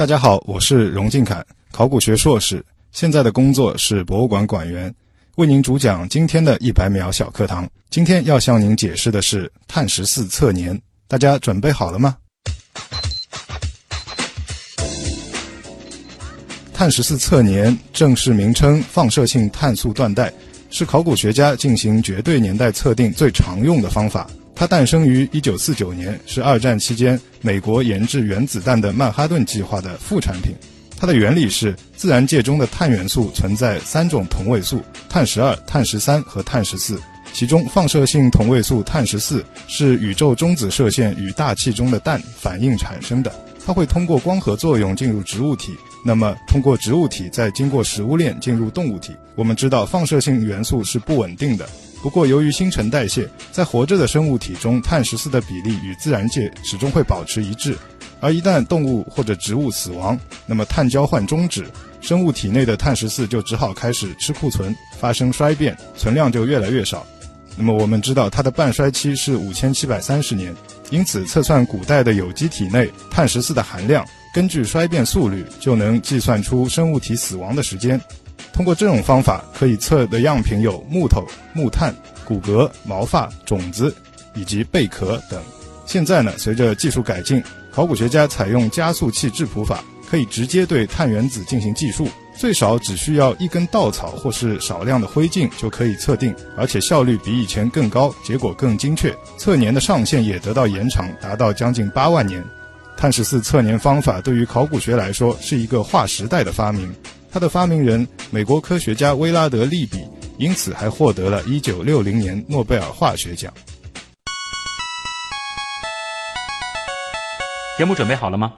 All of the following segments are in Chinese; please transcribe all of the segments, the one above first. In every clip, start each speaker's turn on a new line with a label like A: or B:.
A: 大家好，我是荣敬凯，考古学硕士，现在的工作是博物馆馆员，为您主讲今天的一百秒小课堂。今天要向您解释的是碳十四测年，大家准备好了吗？碳十四测年正式名称放射性碳素断代，是考古学家进行绝对年代测定最常用的方法。它诞生于1949年，是二战期间美国研制原子弹的曼哈顿计划的副产品。它的原理是，自然界中的碳元素存在三种同位素：碳十二、碳十三和碳十四。其中，放射性同位素碳十四是宇宙中子射线与大气中的氮反应产生的。它会通过光合作用进入植物体，那么通过植物体再经过食物链进入动物体。我们知道，放射性元素是不稳定的。不过，由于新陈代谢，在活着的生物体中，碳十四的比例与自然界始终会保持一致。而一旦动物或者植物死亡，那么碳交换终止，生物体内的碳十四就只好开始吃库存，发生衰变，存量就越来越少。那么我们知道，它的半衰期是五千七百三十年，因此测算古代的有机体内碳十四的含量，根据衰变速率，就能计算出生物体死亡的时间。通过这种方法，可以测的样品有木头、木炭、骨骼、毛发、种子以及贝壳等。现在呢，随着技术改进，考古学家采用加速器质谱法，可以直接对碳原子进行计数，最少只需要一根稻草或是少量的灰烬就可以测定，而且效率比以前更高，结果更精确。测年的上限也得到延长，达到将近八万年。碳十四测年方法对于考古学来说是一个划时代的发明。它的发明人美国科学家威拉德利比，因此还获得了一九六零年诺贝尔化学奖。
B: 节目准备好了吗？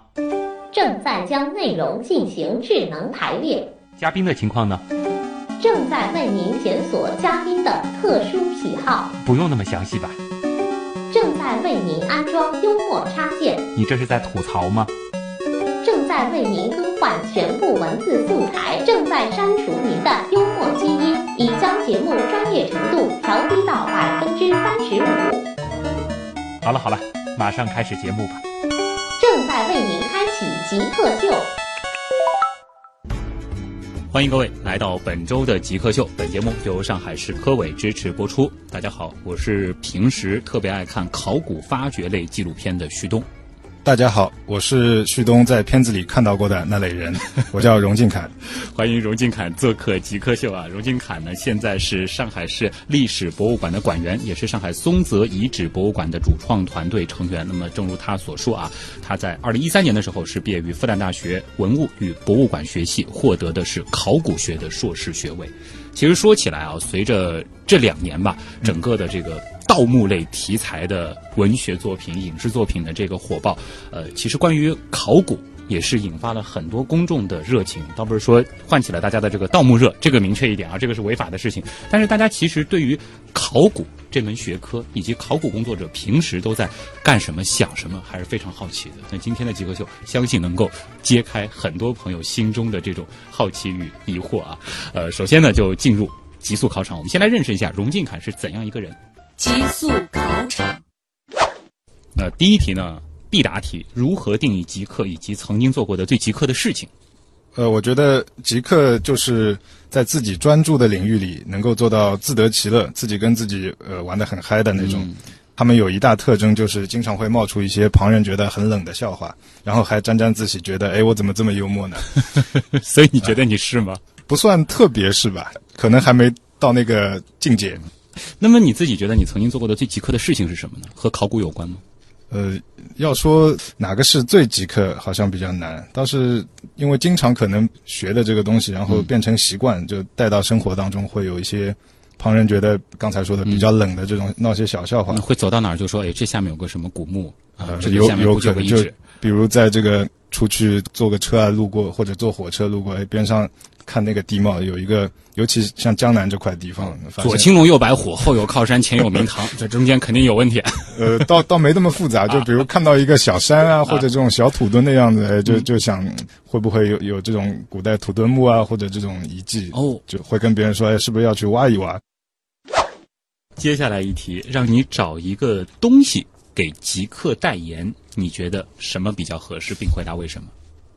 C: 正在将内容进行智能排列。
B: 嘉宾的情况呢？
C: 正在为您检索嘉宾的特殊喜好。
B: 不用那么详细吧？
C: 正在为您安装幽默插件。
B: 你这是在吐槽吗？
C: 正在为您更换全部文字素材，正在删除您的幽默基因，已将节目专业程度调低到百分之三十五。
B: 好了好了，马上开始节目吧。
C: 正在为您开启极客秀。
B: 欢迎各位来到本周的极客秀，本节目由上海市科委支持播出。大家好，我是平时特别爱看考古发掘类纪录片的旭东。
A: 大家好，我是旭东，在片子里看到过的那类人，我叫荣敬凯，
B: 欢迎荣敬凯做客极客秀啊！荣敬凯呢，现在是上海市历史博物馆的馆员，也是上海松泽遗址博物馆的主创团队成员。那么，正如他所说啊，他在二零一三年的时候是毕业于复旦大学文物与博物馆学系，获得的是考古学的硕士学位。其实说起来啊，随着这两年吧，整个的这个。盗墓类题材的文学作品、影视作品的这个火爆，呃，其实关于考古也是引发了很多公众的热情，倒不是说唤起了大家的这个盗墓热，这个明确一点啊，这个是违法的事情。但是大家其实对于考古这门学科以及考古工作者平时都在干什么、想什么，还是非常好奇的。那今天的极客秀，相信能够揭开很多朋友心中的这种好奇与疑惑啊。呃，首先呢，就进入极速考场，我们先来认识一下荣进侃是怎样一个人。
D: 极速考场。
B: 那第一题呢？必答题：如何定义极客以及曾经做过的最极客的事情？
A: 呃，我觉得极客就是在自己专注的领域里能够做到自得其乐，自己跟自己呃玩的很嗨的那种。他们有一大特征就是经常会冒出一些旁人觉得很冷的笑话，然后还沾沾自喜，觉得哎，我怎么这么幽默呢？
B: 所以你觉得你是吗？
A: 不算特别是吧？可能还没到那个境界。
B: 那么你自己觉得你曾经做过的最极客的事情是什么呢？和考古有关吗？
A: 呃，要说哪个是最极客，好像比较难。倒是因为经常可能学的这个东西，然后变成习惯，就带到生活当中，会有一些旁人觉得刚才说的比较冷的这种闹些小笑话。
B: 会走到哪儿就说：“哎，这下面有个什么古墓啊？”
A: 有有可能就比如在这个出去坐个车啊，路过或者坐火车路过，哎，边上。看那个地貌，有一个，尤其像江南这块地方，
B: 左青龙右白虎，后有靠山，前有明堂，这中间肯定有问题。
A: 呃，倒倒没那么复杂，就比如看到一个小山啊，或者这种小土墩的样子，就就想会不会有有这种古代土墩墓啊，或者这种遗迹哦，就会跟别人说，哎，是不是要去挖一挖？
B: 接下来一题，让你找一个东西给极客代言，你觉得什么比较合适，并回答为什么？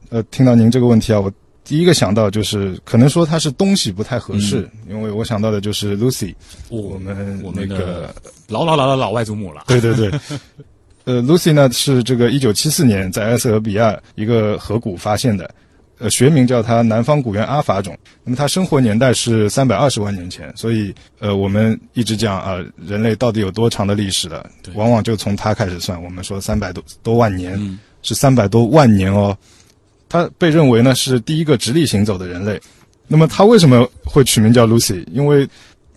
A: 呃，听到您这个问题啊，我第一个想到就是可能说它是东西不太合适，因为我想到的就是 Lucy，
B: 哦
A: 我们
B: 我
A: 那个
B: 们的老老老老老外祖母了。
A: 对对对，呃，Lucy 呢是这个一九七四年在埃塞俄比亚一个河谷发现的，呃，学名叫它南方古猿阿法种。那么它生活年代是三百二十万年前，所以呃，我们一直讲啊、人类到底有多长的历史了，往往就从它开始算。我们说三百多多万年，
B: 嗯
A: 是三百多万年哦。它被认为呢是第一个直立行走的人类。那么他为什么会取名叫 Lucy？因为，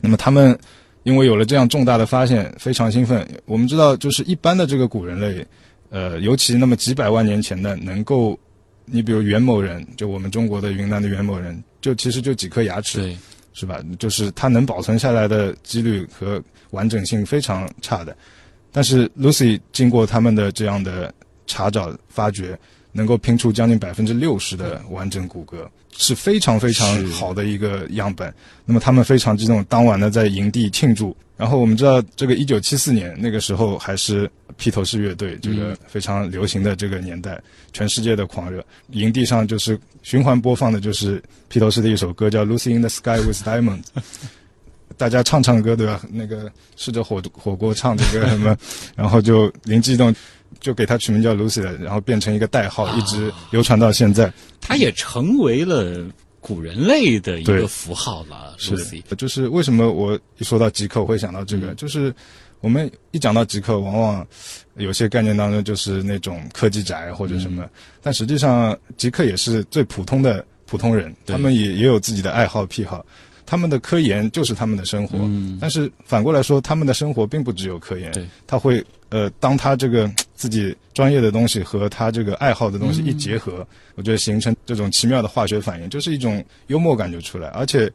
A: 那么他们因为有了这样重大的发现，非常兴奋。我们知道，就是一般的这个古人类，呃，尤其那么几百万年前的，能够，你比如元谋人，就我们中国的云南的元谋人，就其实就几颗牙齿，
B: 对，
A: 是吧？就是它能保存下来的几率和完整性非常差的。但是 Lucy 经过他们的这样的查找发掘，能够拼出将近百分之六十的完整骨骼，是非常非常好的一个样本。那么他们非常激动，当晚呢在营地庆祝。然后我们知道，这个一九七四年那个时候还是披头士乐队这个非常流行的这个年代，全世界的狂热。营地上就是循环播放的就是披头士的一首歌，叫《Lucy in the Sky with Diamonds 》。大家唱唱歌对吧？那个试着火火锅唱这个什么，然后就灵机一动，就给他取名叫 Lucy 了，然后变成一个代号，一直流传到现在。
B: 他也成为了古人类的一个符号了。
A: 是就是为什么我一说到极客，我会想到这个，就是我们一讲到极客，往往有些概念当中就是那种科技宅或者什么，但实际上极客也是最普通的普通人，他们也也有自己的爱好癖好。他们的科研就是他们的生活，
B: 嗯
A: 但是反过来说，他们的生活并不只有科研，
B: 对，
A: 他会呃，当他这个自己专业的东西和他这个爱好的东西一
B: 嗯
A: 结合，我觉得形成这种奇妙的化学反应，就是一种幽默感就出来。而且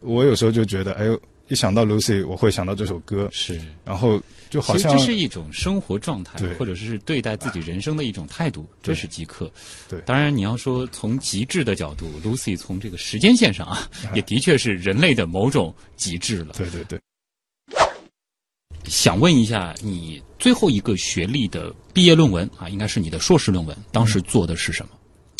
A: 我有时候就觉得，哎呦，一想到 Lucy，我会想到这首歌，
B: 是。
A: 然后就好像
B: 其实这是一种生活状态，或者是对待自己人生的一种态度，这是极客。
A: 对
B: 当然你要说从极致的角度，Lucy 从这个时间线上啊，也的确是人类的某种极致了。
A: 对对对。
B: 想问一下，你最后一个学历的毕业论文啊，应该是你的硕士论文，当时做的是什么？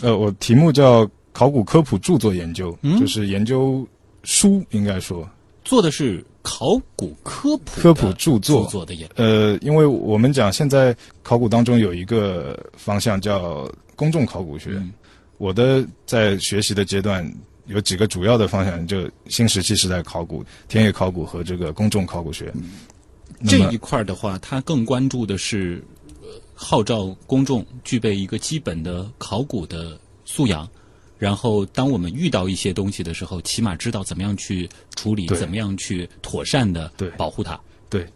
A: 呃，我题目叫考古科普著作研究，
B: 嗯？
A: 就是研究书，应该说。
B: 做的是考古科普
A: 科普著作。
B: 著作的研
A: 呃，因为我们讲现在考古当中有一个方向叫公众考古学，
B: 嗯。
A: 我的在学习的阶段有几个主要的方向，就新石器时代考古、田野考古和这个公众考古学。
B: 这一块儿的话，他更关注的是，呃，号召公众具备一个基本的考古的素养，然后当我们遇到一些东西的时候，起码知道怎么样去处理，怎么样去妥善的保护它。
A: 对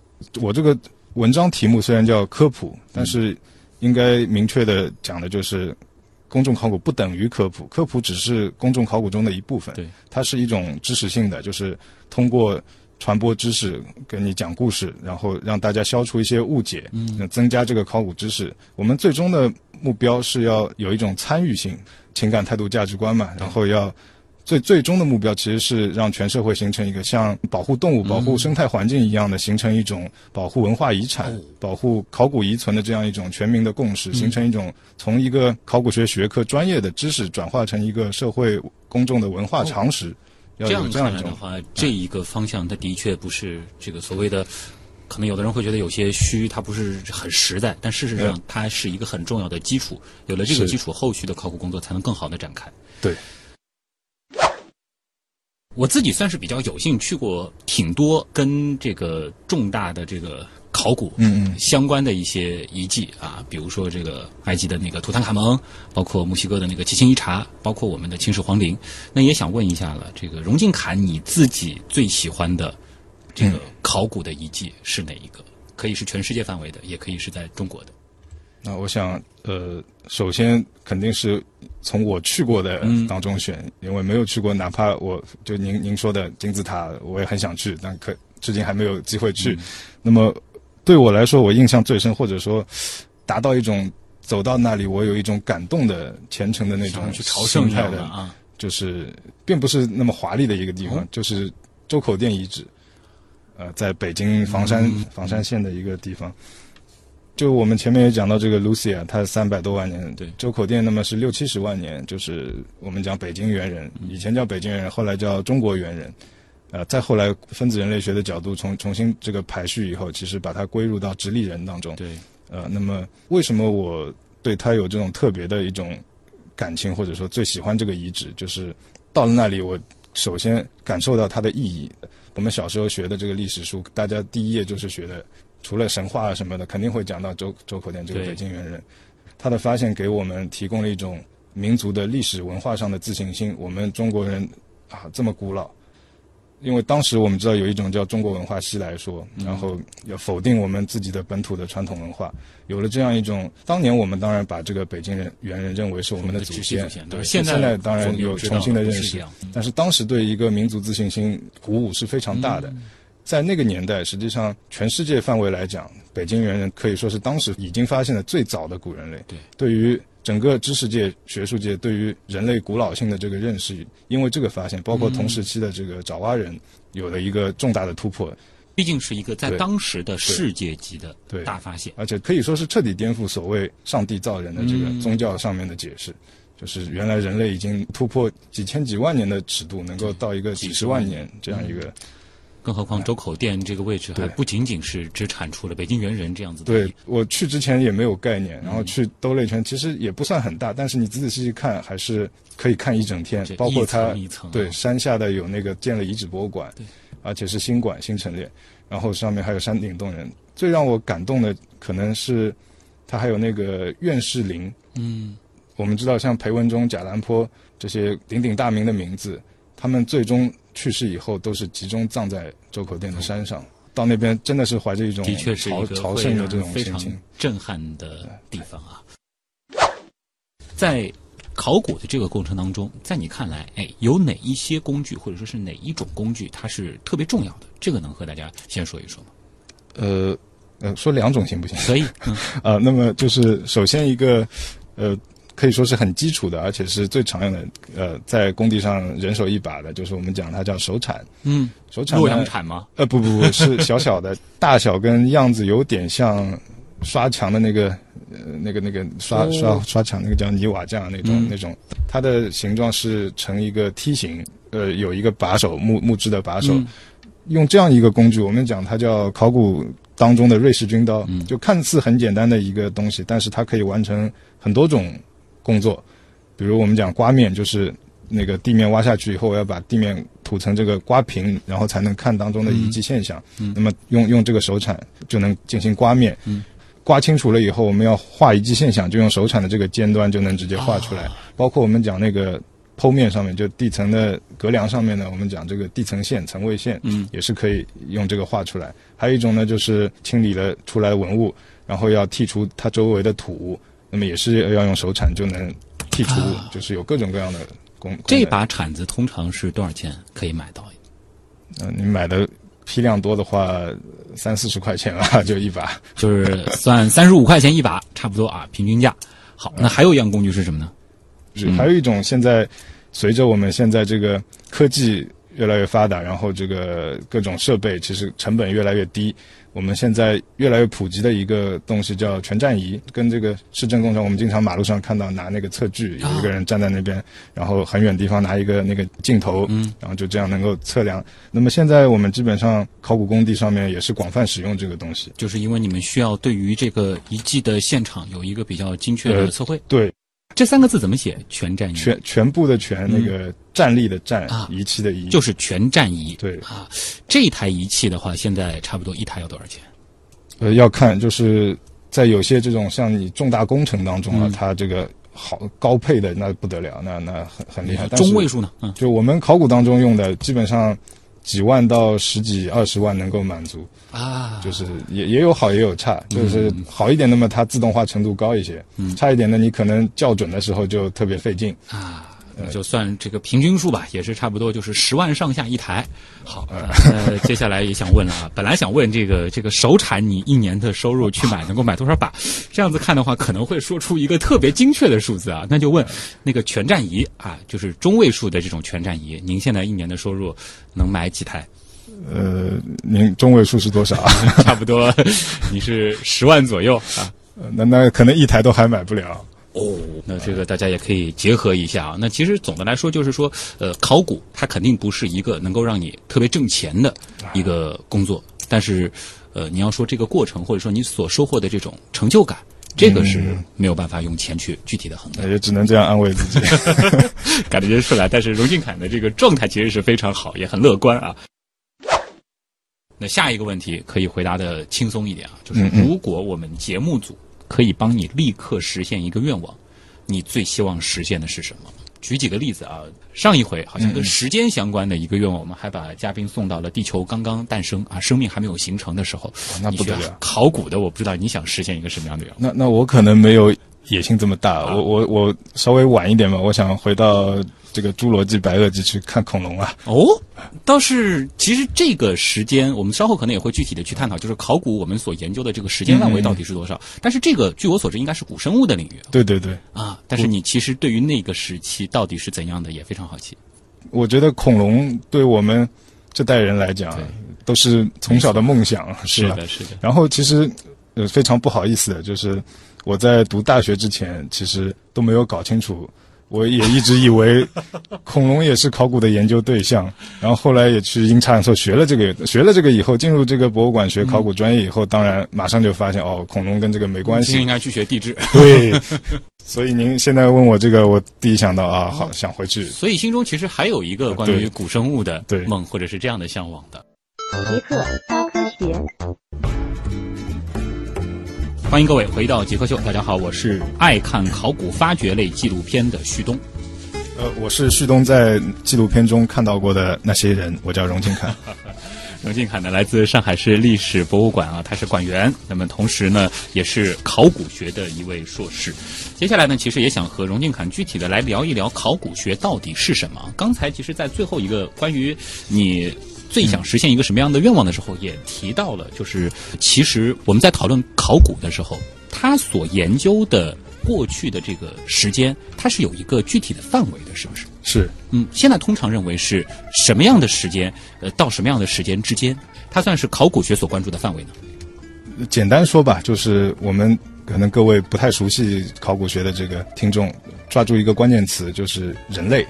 A: 我这个文章题目虽然叫科普，但是应该明确的讲的就是。公众考古不等于科普，科普只是公众考古中的一部分。
B: 对，
A: 它是一种知识性的，就是通过传播知识，跟你讲故事，然后让大家消除一些误解，嗯，增加这个考古知识。我们最终的目标是要有一种参与性、情感态度、价值观嘛，然后要最最终的目标其实是让全社会形成一个像保护动物、保护生态环境一样的，形成一种保护文化遗产、
B: 哦
A: 保护考古遗存的这样一种全民的共识，形成一种从一个考古学学科专业的知识转化成一个社会公众的文化常识。要
B: 这样看来的话，这一个方向它的确不是这个所谓的。可能有的人会觉得有些虚，它不是很实在，但事实上它是一个很重要的基础。有了这个基础，后续的考古工作才能更好的展开。
A: 对，
B: 我自己算是比较有幸去过挺多跟这个重大的这个考古
A: 嗯嗯
B: 相关的一些遗迹啊，比如说这个埃及的那个图坦卡蒙，包括墨西哥的那个七星遗茶，包括我们的秦始皇陵。那也想问一下了，这个荣敬侃你自己最喜欢的这个考古的遗迹是哪一个？可以是全世界范围的，也可以是在中国的。
A: 那我想，呃，首先肯定是从我去过的
B: 嗯
A: 当中选，因为没有去过，哪怕我就您您说的金字塔，我也很想去，但可至今还没有机会去。
B: 嗯
A: 那么对我来说，我印象最深，或者说达到一种走到那里，我有一种感动的虔诚的那种
B: 去朝圣一
A: 心态的，
B: 啊，
A: 就是并不是那么华丽的一个地方，
B: 哦
A: 就是周口店遗址，呃，在北京房山、
B: 嗯。
A: 房山县的一个地方。就我们前面也讲到这个 Lucy 啊，它三百多万年，
B: 对。
A: 周口店那么是六七十万年，就是我们讲北京猿人，以前叫北京猿人，后来叫中国猿人，呃，再后来分子人类学的角度重重新这个排序以后，其实把它归入到直立人当中，
B: 对，
A: 呃，那么为什么我对它有这种特别的一种感情，或者说最喜欢这个遗址，就是到了那里，我首先感受到它的意义。我们小时候学的这个历史书，大家第一页就是学的，除了神话啊什么的，肯定会讲到周周口店这个北京猿人，他的发现给我们提供了一种民族的历史文化上的自信心。我们中国人啊这么古老，因为当时我们知道有一种叫中国文化西来说，然后要否定我们自己的本土的传统文化，有了这样一种，当年我们当然把这个北京人猿人认为是我们的祖先对，
B: 现
A: 现
B: 在
A: 当然有重新的认识但是当时对一个民族自信心鼓舞是非常大的。
B: 嗯
A: 在那个年代，实际上全世界范围来讲，北京猿人可以说是当时已经发现的最早的古人类。
B: 对，
A: 对于整个知识界、学术界对于人类古老性的这个认识，因为这个发现，包括同时期的这个爪哇人，有了一个重大的突破，
B: 毕竟是一个在当时的世界级的大发现。
A: 而且可以说是彻底颠覆所谓上帝造人的这个
B: 嗯
A: 宗教上面的解释。就是原来人类已经突破几千几万年的尺度，能够到一个几十万年这样一个。
B: 更何况周口店这个位置还
A: 对
B: 不仅仅是只产出了北京猿人这样子的
A: 对我去之前也没有概念，然后去兜了一圈，其实也不算很大，但是你仔仔细细看，还是可以看一整天。包括它
B: 一层
A: 对山下的有那个建了遗址博物馆
B: 对，
A: 而且是新馆新陈列，然后上面还有山顶洞人。最让我感动的可能是它还有那个院士陵。
B: 嗯，
A: 我们知道像裴文中、贾兰坡这些鼎鼎大名的名字，他们最终去世以后都是集中葬在周口店的山上。到那边真的是怀着一种
B: 的确是
A: 朝
B: 一个
A: 朝圣的这
B: 种非常
A: 种心情。
B: 震撼的地方啊。在考古的这个过程当中，在你看来，哎，有哪一些工具或者说是哪一种工具它是特别重要的？这个能和大家先说一说吗？
A: 呃呃，说两种行不行？
B: 可以，嗯
A: 啊，那么就是首先一个，呃，可以说是很基础的，而且是最常用的，呃，在工地上人手一把的，就是我们讲它叫手铲。
B: 嗯，
A: 手铲
B: 洛阳铲吗？
A: 呃，不不不，是小小的，大小跟样子有点像刷墙的那个，呃，那个那个刷、
B: 哦。
A: 刷刷墙那个叫泥瓦匠那种、
B: 嗯。
A: 那种，它的形状是呈一个梯形，呃，有一个把手木木质的把手，
B: 嗯。
A: 用这样一个工具，我们讲它叫考古当中的瑞士军刀，
B: 嗯。
A: 就看似很简单的一个东西，但是它可以完成很多种工作，比如我们讲刮面，就是那个地面挖下去以后，我要把地面土成这个刮平，然后才能看当中的遗迹现象。
B: 嗯
A: 那么用用这个手铲就能进行刮面。
B: 嗯
A: 刮清楚了以后，我们要画遗迹现象，就用手铲的这个尖端就能直接画出来。
B: 啊
A: 包括我们讲那个剖面上面，就地层的隔梁上面呢，我们讲这个地层线、层位线，
B: 嗯
A: 也是可以用这个画出来。还有一种呢，就是清理了出来文物，然后要剔除它周围的土，那么也是要用手铲就能剔除，
B: 啊
A: 就是有各种各样的工。
B: 这把铲子通常是多少钱可以买到？
A: 呃，你买的批量多的话，三四十块钱啊，就一把。
B: 就是算三十五块钱一把，差不多啊，平均价。好，那还有一样工具是什么呢？
A: 是还有一种，现在随着我们现在这个科技越来越发达，然后这个各种设备其实成本越来越低，我们现在越来越普及的一个东西叫全站仪，跟这个市政工程，我们经常马路上看到拿那个测距，有一个人站在那边，然后很远地方拿一个那个镜头，
B: 嗯，
A: 然后就这样能够测量。那么现在我们基本上考古工地上面也是广泛使用这个东西。
B: 就是因为你们需要对于这个遗迹的现场有一个比较精确的
A: 呃
B: 测绘。
A: 对，
B: 这三个字怎么写？全站仪，
A: 全全部的全，那个站立的站
B: 啊，
A: 仪器的仪，
B: 就是全站仪。
A: 对
B: 啊，这台仪器的话，现在差不多一台要多少钱？
A: 呃，要看就是在有些这种像你重大工程当中啊，
B: 嗯
A: 它这个好高配的那不得了，那那很很厉害。但
B: 中位数呢？嗯，
A: 就我们考古当中用的，基本上几万到十几二十万能够满足，
B: 啊，
A: 就是也也有好也有差，就是好一点的嘛，它自动化程度高一些，
B: 嗯。
A: 差一点的你可能校准的时候就特别费劲。
B: 啊，那就算这个平均数吧，也是差不多就是十万上下一台。好，
A: 嗯
B: 呃，接下来也想问了啊，本来想问这个这个首产，你一年的收入去买能够买多少把？这样子看的话，可能会说出一个特别精确的数字啊。那就问那个全站仪啊，就是中位数的这种全站仪，您现在一年的收入能买几台？
A: 呃，您中位数是多少啊？
B: 差不多你是十万左右啊。
A: 呃那那可能一台都还买不了。
B: 哦，那这个大家也可以结合一下啊。那其实总的来说，就是说，呃，考古它肯定不是一个能够让你特别挣钱的一个工作，但是，呃，你要说这个过程，或者说你所收获的这种成就感，这个是没有办法用钱去具体的衡量。
A: 也只能这样安慰自己。
B: 感觉出来，但是荣俊凯的这个状态其实是非常好，也很乐观啊。那下一个问题可以回答的轻松一点啊，就是如果我们节目组可以帮你立刻实现一个愿望，你最希望实现的是什么？举几个例子啊，上一回好像跟时间相关的一个愿望，我们还把嘉宾送到了地球刚刚诞生啊，生命还没有形成的时候，
A: 那不得了
B: 考古的，我不知道你想实现一个什么样的愿望。
A: 那那我可能没有野心这么大，我我我稍微晚一点吧，我想回到这个侏罗纪、白垩纪去看恐龙啊。
B: 哦，倒是其实这个时间，我们稍后可能也会具体的去探讨，就是考古我们所研究的这个时间范围到底是多少。但是这个据我所知，应该是古生物的领域
A: 对对对，
B: 啊。但是你其实对于那个时期到底是怎样的，也非常好奇。
A: 我觉得恐龙对我们这代人来讲，都是从小的梦想，吧？
B: 是的，是的。
A: 然后其实呃非常不好意思的，就是我在读大学之前，其实都没有搞清楚。我也一直以为 恐龙也是考古的研究对象，然后后来也去阴差阳错学了这个，学了这个以后，进入这个博物馆学考古专业以后，当然马上就发现哦，恐龙跟这个没关系。
B: 应该去学地质，
A: 对，所以您现在问我这个，我第一想到啊，好想回去。
B: 所以心中其实还有一个关于古生物的
A: 对
B: 梦，或者是这样的向往的。
C: 极客高科学。
B: 欢迎各位回到极客秀，大家好，我是爱看考古发掘类纪录片的旭东。
A: 呃，我是旭东在纪录片中看到过的那些人，我叫荣金凯。
B: 荣进凯呢，来自上海市历史博物馆啊，他是馆员，那么同时呢，也是考古学的一位硕士。接下来呢，其实也想和荣进凯具体的来聊一聊考古学到底是什么。刚才其实，在最后一个关于你最想实现一个什么样的愿望的时候，也提到了，就是其实我们在讨论考古的时候，他所研究的过去的这个时间，它是有一个具体的范围的，是不是？
A: 是，
B: 嗯，现在通常认为是什么样的时间，呃，到什么样的时间之间，它算是考古学所关注的范围呢？
A: 简单说吧，就是我们可能各位不太熟悉考古学的这个听众，抓住一个关键词，就是人类。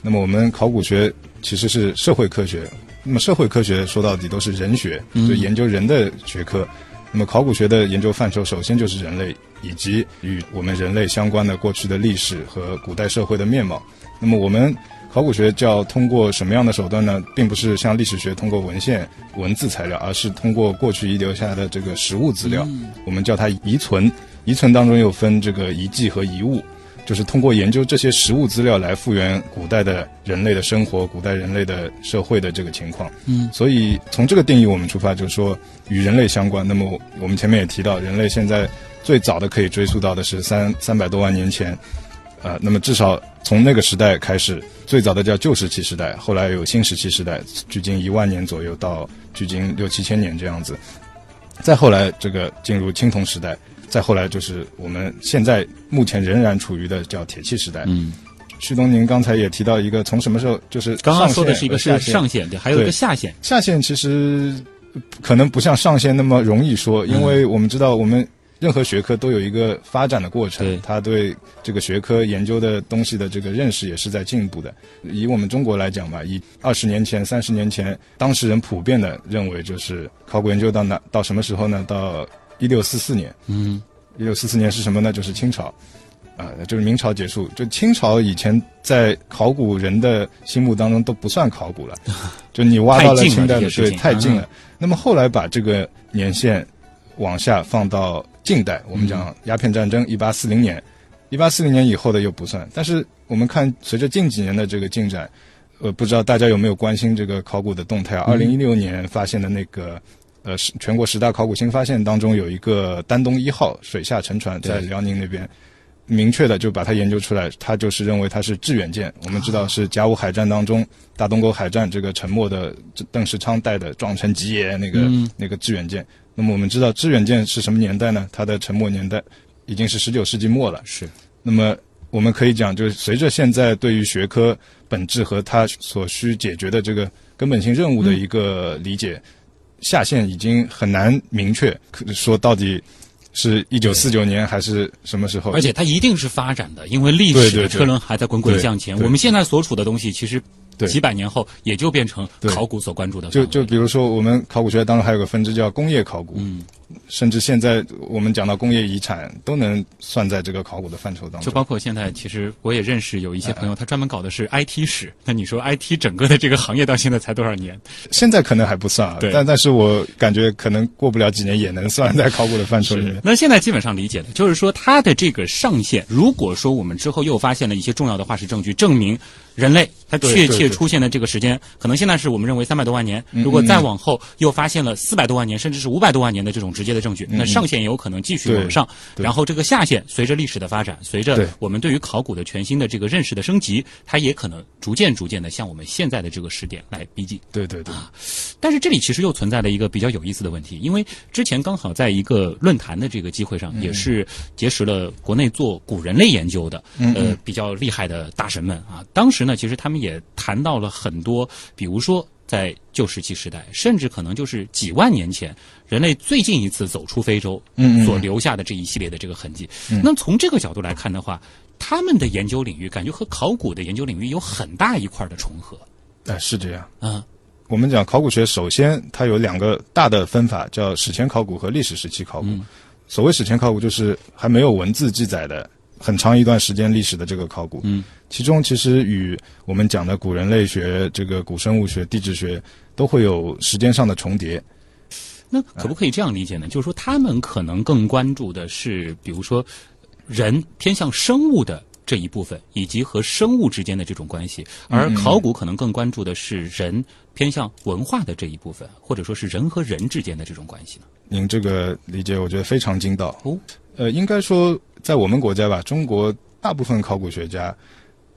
A: 那么我们考古学其实是社会科学，那么社会科学说到底都是人学，就研究人的学科。那么考古学的研究范畴，首先就是人类以及与我们人类相关的过去的历史和古代社会的面貌。那么我们考古学叫通过什么样的手段呢？并不是像历史学通过文献、文字材料，而是通过过去遗留下来的这个实物资料，我们叫它遗存。遗存当中又分这个遗迹和遗物，就是通过研究这些实物资料来复原古代的人类的生活、古代人类的社会的这个情况。嗯，所以从这个定义我们出发，就是说与人类相关。那么我们前面也提到，人类现在最早的可以追溯到的是三三百多万年前。呃，那么至少从那个时代开始，最早的叫旧石器时代，后来有新石器时代，距今一万年左右到距今六七千年这样子。再后来，这个进入青铜时代，再后来就是我们现在目前仍然处于的叫铁器时代。
B: 嗯，
A: 旭东，您刚才也提到一个，从什么时候就是
B: 刚刚说的是一个上限，对，还有一个下限。
A: 下限其实可能不像上限那么容易说，因为我们知道我们任何学科都有一个发展的过程
B: 对，
A: 它对这个学科研究的东西的这个认识也是在进步的。以我们中国来讲吧，以二十年前、三十年前，当事人普遍的认为，就是考古研究到哪到什么时候呢？到一六四四年。
B: 嗯，
A: 一六四四年是什么呢？就是清朝，啊、就是明朝结束。就清朝以前在考古人的心目当中都不算考古了，就你挖到了清代的，对，太近了。那么后来把这个年限往下放到近代，我们
B: 嗯
A: 讲鸦片战争一八四零年，一八四零年以后的又不算。但是我们看随着近几年的这个进展，呃，不知道大家有没有关心这个考古的动态啊？二零一六年发现的那个。呃，是全国十大考古新发现当中有一个丹东一号水下沉船在辽宁那边，明确的就把它研究出来，他就是认为它是致远舰。我们知道是甲午海战当中大东沟海战这个沉没的邓世昌带的撞沉吉野那个、
B: 嗯
A: 那个致远舰。那么我们知道致远舰是什么年代呢？它的沉没年代已经是十九世纪末了。
B: 是，
A: 那么我们可以讲，就是随着现在对于学科本质和它所需解决的这个根本性任务的一个理解，下限已经很难明确可说到底是一九四九年还是什么时候。
B: 而且它一定是发展的，因为历史的车轮还在滚滚向前。
A: 对对
B: 我们现在所处的东西，其实
A: 对
B: 几百年后也就变成考古所关注的
A: 就。就比如说，我们考古学当中还有个分支叫工业考古，
B: 嗯，
A: 甚至现在我们讲到工业遗产都能算在这个考古的范畴当中就。
B: 包括现在，其实我也认识有一些朋友，他专门搞的是 IT 史。那你说 IT 整个的这个行业到现在才多少年？
A: 现在可能还不算啊
B: 对，
A: 但但是我感觉可能过不了几年也能算在考古的范畴里面。
B: 那现在基本上理解的，就是说它的这个上限，如果说我们之后又发现了一些重要的化石证据，证明人类它确切出现的这个时间，可能现在是我们认为三百多万年，
A: 嗯
B: 如果再往后又发现了四百多万年，甚至是五百多万年的这种直接的证据，那上限也有可能继续往上。然后这个下限随着历史的发展，随着我们对于考古的全新的这个认识的升级，它也可能逐渐逐渐的向我们现在的这个时点来逼近。
A: 对对对，
B: 但是这里其实又存在了一个比较有意思的问题，因为之前刚好在一个论坛的这个机会上，也是结识了国内做古人类研究的，呃，比较厉害的大神们啊。当时呢，其实他们也谈到了很多，比如说。在旧石器时代，甚至可能就是几万年前，人类最近一次走出非洲
A: 嗯嗯
B: 所留下的这一系列的这个痕迹。那从这个角度来看的话，他们的研究领域感觉和考古的研究领域有很大一块的重合。
A: 哎，是这样。
B: 嗯
A: 我们讲考古学，首先它有两个大的分法，叫史前考古和历史时期考古。所谓史前考古，就是还没有文字记载的很长一段时间历史的这个考古。
B: 嗯，
A: 其中其实与我们讲的古人类学、这个古生物学、地质学都会有时间上的重叠。
B: 那可不可以这样理解呢？就是说，他们可能更关注的是，比如说，人偏向生物的这一部分，以及和生物之间的这种关系，而考古可能更关注的是人偏向文化的这一部分，或者说是人和人之间的这种关系呢？
A: 您这个理解，我觉得非常精到。
B: 哦，
A: 呃，应该说，在我们国家吧，中国大部分考古学家，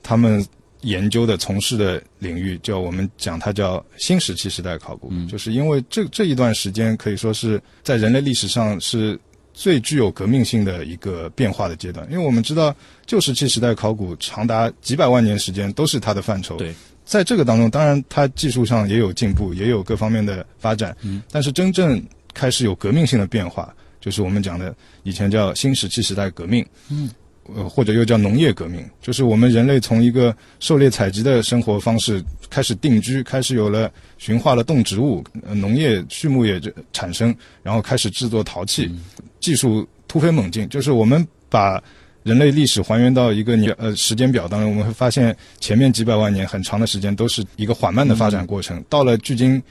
A: 他们研究的、从事的领域，叫我们讲它叫新石器时代考古，就是因为这这一段时间可以说是在人类历史上是最具有革命性的一个变化的阶段。因为我们知道，旧石器时代考古长达几百万年时间都是它的范畴。
B: 对，
A: 在这个当中，当然它技术上也有进步，也有各方面的发展，嗯，但是真正开始有革命性的变化，就是我们讲的以前叫新石器时代革命，嗯，呃，或者又叫农业革命，就是我们人类从一个狩猎采集的生活方式开始定居，开始有了驯化了动植物，呃、农业畜牧业就产生，然后开始制作陶器，技术突飞猛进，就是我们把。人类历史还原到一个年呃时间表当中，我们会发现前面几百万年很长的时间都是一个缓慢的发展过程。到了距今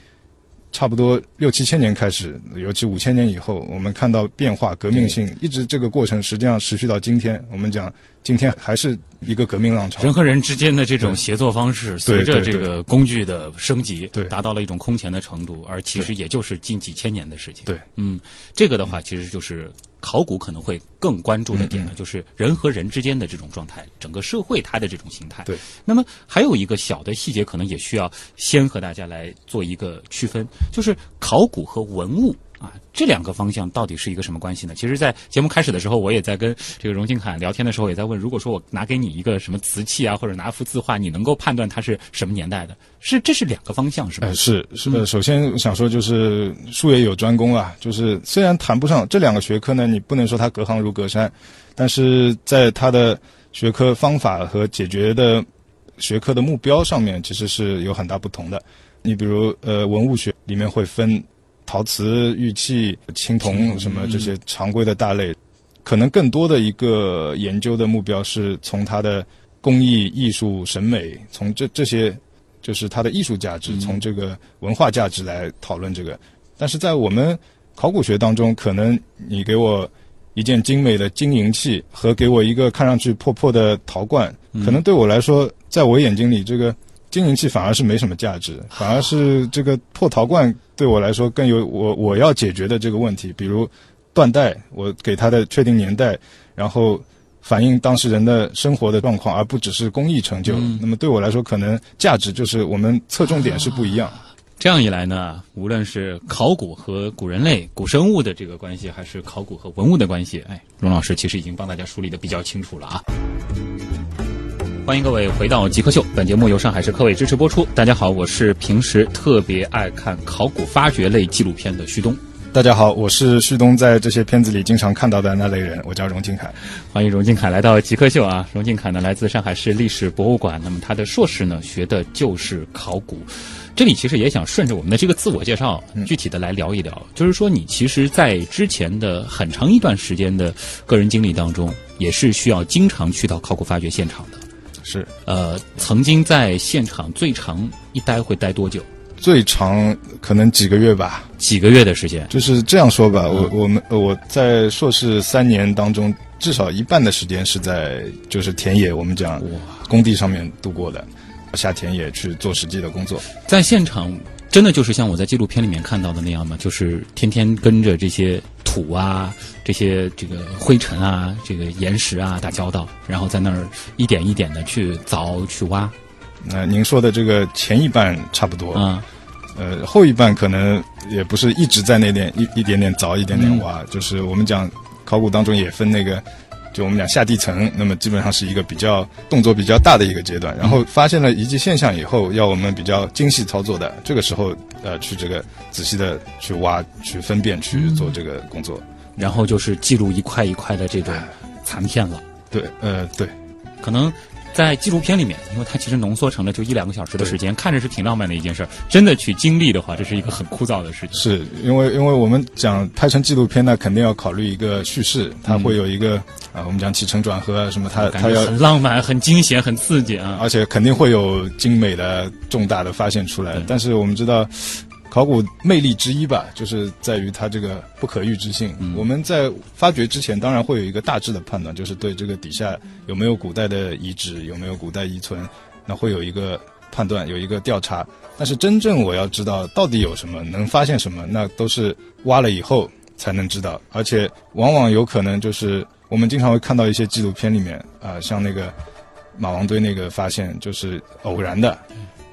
A: 差不多六七千年开始，尤其五千年以后，我们看到变化、革命性，一直这个过程实际上持续到今天。我们讲今天还是一个革命浪潮。
B: 人和人之间的这种协作方式，随着这个工具的升级，
A: 对
B: 达到了一种空前的程度，而其实也就是近几千年的事情。
A: 对，
B: 嗯，这个的话，其实就是考古可能会更关注的点
A: 嗯
B: 了，就是人和人之间的这种状态，整个社会它的这种形态。
A: 对，
B: 那么还有一个小的细节，可能也需要先和大家来做一个区分，就是考古和文物。啊，这两个方向到底是一个什么关系呢？其实，在节目开始的时候，我也在跟这个荣金侃聊天的时候，也在问：如果说我拿给你一个什么瓷器啊，或者拿幅字画，你能够判断它是什么年代的？是，这是两个方向，是吧？
A: 呃，是是，首先想说就是术业有专攻啊，就是虽然谈不上这两个学科呢，你不能说它隔行如隔山，但是在它的学科方法和解决的学科的目标上面，其实是有很大不同的。你比如呃，文物学里面会分陶瓷、玉器、青铜什么这些常规的大类，可能更多的一个研究的目标是从它的工艺、艺术、审美，从这这些就是它的艺术价值，从这个文化价值来讨论这个。但是在我们考古学当中，可能你给我一件精美的金银器和给我一个看上去破破的陶罐，可能对我来说，在我眼睛里，这个金银器反而是没什么价值，反而是这个破陶罐对我来说更有我我要解决的这个问题，比如断代，我给它的确定年代，然后。反映当事人的生活的状况，而不只是工艺成就。那么对我来说，可能价值就是我们侧重点是不一样。
B: 这样一来呢，无论是考古和古人类、古生物的这个关系，还是考古和文物的关系，哎，荣老师其实已经帮大家梳理的比较清楚了啊。欢迎各位回到《极客秀》，本节目由上海市科委支持播出。大家好，我是平时特别爱看考古发掘类纪录片的旭东。
A: 大家好，我是旭东，在这些片子里经常看到的那类人，我叫荣金凯。
B: 欢迎荣金凯来到《极客秀》啊！荣金凯呢，来自上海市历史博物馆，那么他的硕士呢，学的就是考古。这里其实也想顺着我们的这个自我介绍，具体的来聊一聊，就是说你其实，在之前的很长一段时间的个人经历当中，也是需要经常去到考古发掘现场的。
A: 是，
B: 呃，曾经在现场最长一待会待多久？
A: 最长可能几个月吧，
B: 几个月的时间。
A: 就是这样说吧，我我们我在硕士三年当中，至少一半的时间是在就是田野，我们讲工地上面度过的，下田野去做实际的工作。
B: 在现场，真的就是像我在纪录片里面看到的那样吗？就是天天跟着这些土啊、这些这个灰尘啊、这个岩石啊打交道，然后在那儿一点一点的去凿去挖。
A: 那您说的这个前一半差不多
B: 啊，
A: 呃，后一半可能也不是一直在那点一一点点凿，一点点挖，就是我们讲考古当中也分那个，就我们讲下地层，那么基本上是一个比较动作比较大的一个阶段。然后发现了遗迹现象以后，要我们比较精细操作的，这个时候呃去这个仔细的去挖、去分辨、去做这个工作。
B: 然后就是记录一块一块的这种残片了。
A: 对，呃，对，
B: 可能。在纪录片里面，因为它其实浓缩成了就一两个小时的时间，看着是挺浪漫的一件事儿。真的去经历的话，这是一个很枯燥的事情。
A: 是因为，因为我们讲拍成纪录片，那肯定要考虑一个叙事，它会有一个啊，我们讲起承转合啊什么，它它要
B: 很浪漫、很惊险、很刺激啊，
A: 而且肯定会有精美的、重大的发现出来。但是我们知道。考古魅力之一吧，就是在于它这个不可预知性。我们在发掘之前，当然会有一个大致的判断，就是对这个底下有没有古代的遗址，有没有古代遗存，那会有一个判断，有一个调查。但是真正我要知道到底有什么，能发现什么，那都是挖了以后才能知道。而且往往有可能就是我们经常会看到一些纪录片里面啊，像那个马王堆那个发现就是偶然的，